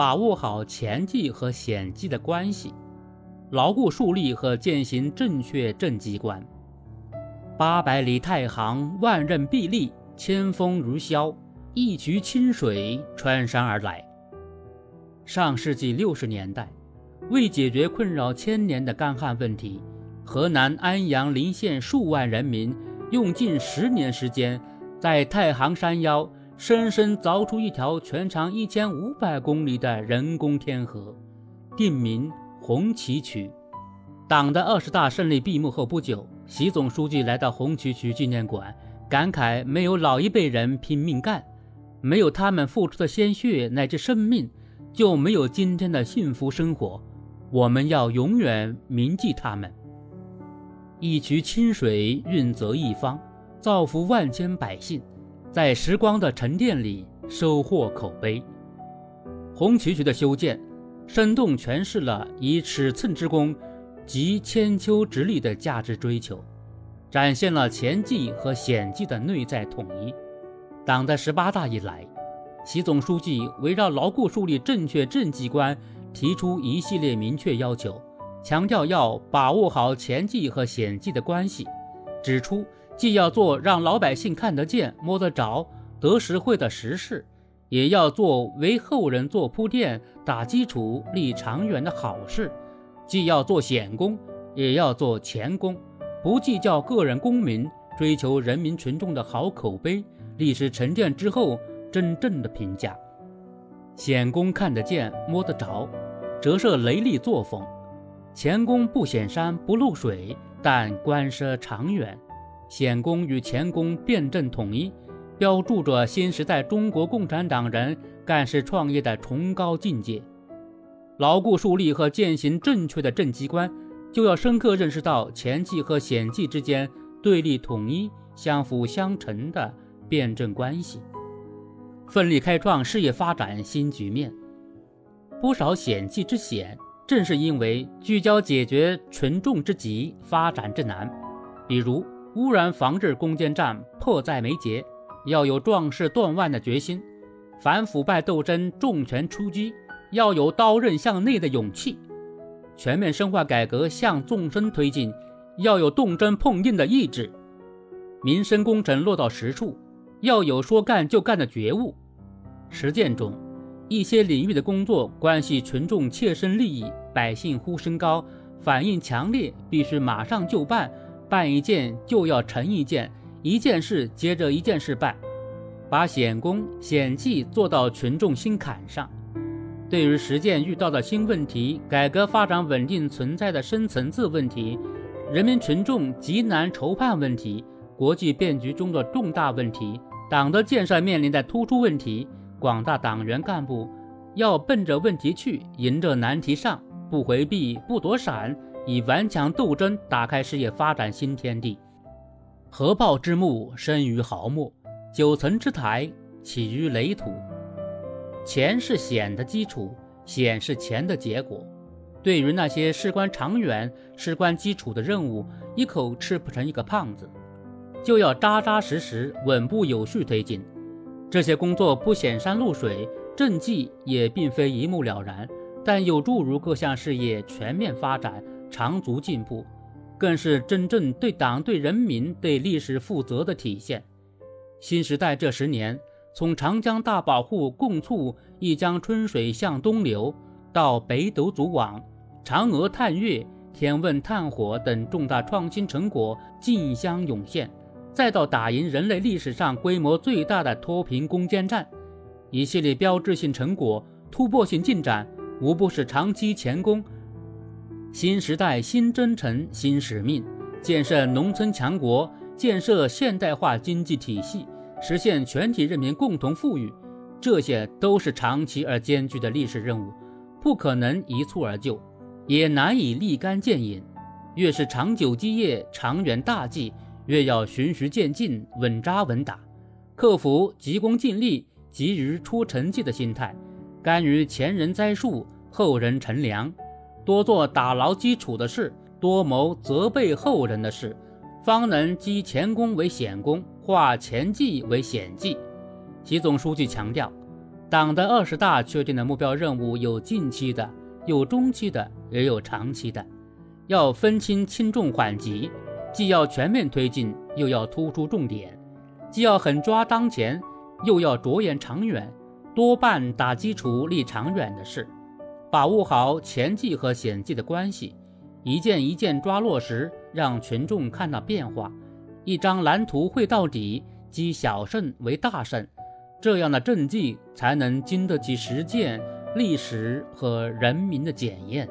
把握好前计和险计的关系，牢固树立和践行正确政绩观。八百里太行，万仞壁立，千峰如霄，一渠清水穿山而来。上世纪六十年代，为解决困扰千年的干旱问题，河南安阳临县数万人民用近十年时间，在太行山腰深深凿出一条全长一千五百公里的人工天河，定名红旗渠。党的二十大胜利闭幕后不久。习总书记来到红旗渠纪念馆，感慨：没有老一辈人拼命干，没有他们付出的鲜血乃至生命，就没有今天的幸福生活。我们要永远铭记他们。一渠清水润泽一方，造福万千百姓，在时光的沉淀里收获口碑。红旗渠的修建，生动诠释了以尺寸之功。及千秋之力的价值追求，展现了前计和险计的内在统一。党的十八大以来，习总书记围绕牢固树立正确政绩观，提出一系列明确要求，强调要把握好前计和险计的关系，指出既要做让老百姓看得见、摸得着、得实惠的实事，也要做为后人做铺垫、打基础、立长远的好事。既要做险工，也要做前功，不计较个人功名，追求人民群众的好口碑。历史沉淀之后，真正的评价。显功看得见、摸得着，折射雷厉作风；前功不显山不露水，但观涉长远。险功与前功辩证统一，标注着新时代中国共产党人干事创业的崇高境界。牢固树立和践行正确的政绩观，就要深刻认识到前计和险计之间对立统一、相辅相成的辩证关系，奋力开创事业发展新局面。不少险计之险，正是因为聚焦解决群众之急、发展之难。比如污染防治攻坚战迫在眉睫，要有壮士断腕的决心；反腐败斗争重拳出击。要有刀刃向内的勇气，全面深化改革向纵深推进；要有动真碰硬的意志，民生工程落到实处；要有说干就干的觉悟。实践中，一些领域的工作关系群众切身利益，百姓呼声高，反应强烈，必须马上就办，办一件就要成一件，一件事接着一件事办，把显功显绩做到群众心坎上。对于实践遇到的新问题、改革发展稳定存在的深层次问题、人民群众急难愁盼问题、国际变局中的重大问题、党的建设面临的突出问题，广大党员干部要奔着问题去，迎着难题上，不回避、不躲闪，以顽强斗争打开事业发展新天地。合抱之木，生于毫末；九层之台，起于垒土。钱是险的基础，险是钱的结果。对于那些事关长远、事关基础的任务，一口吃不成一个胖子，就要扎扎实实、稳步有序推进。这些工作不显山露水，政绩也并非一目了然，但有助于各项事业全面发展、长足进步，更是真正对党、对人民、对历史负责的体现。新时代这十年。从长江大保护共促一江春水向东流，到北斗组网、嫦娥探月、天问探火等重大创新成果竞相涌现，再到打赢人类历史上规模最大的脱贫攻坚战，一系列标志性成果、突破性进展，无不是长期前功。新时代新征程新使命，建设农村强国，建设现代化经济体系。实现全体人民共同富裕，这些都是长期而艰巨的历史任务，不可能一蹴而就，也难以立竿见影。越是长久基业、长远大计，越要循序渐进、稳扎稳打，克服急功近利、急于出成绩的心态，甘于前人栽树、后人乘凉，多做打牢基础的事，多谋责备后人的事。方能积前功为显功，化前计为险计。习总书记强调，党的二十大确定的目标任务有近期的，有中期的，也有长期的，要分清轻重缓急，既要全面推进，又要突出重点，既要狠抓当前，又要着眼长远，多办打基础、立长远的事，把握好前计和险计的关系，一件一件抓落实，让群众看到变化，一张蓝图绘到底，积小胜为大胜。这样的政绩才能经得起实践、历史和人民的检验。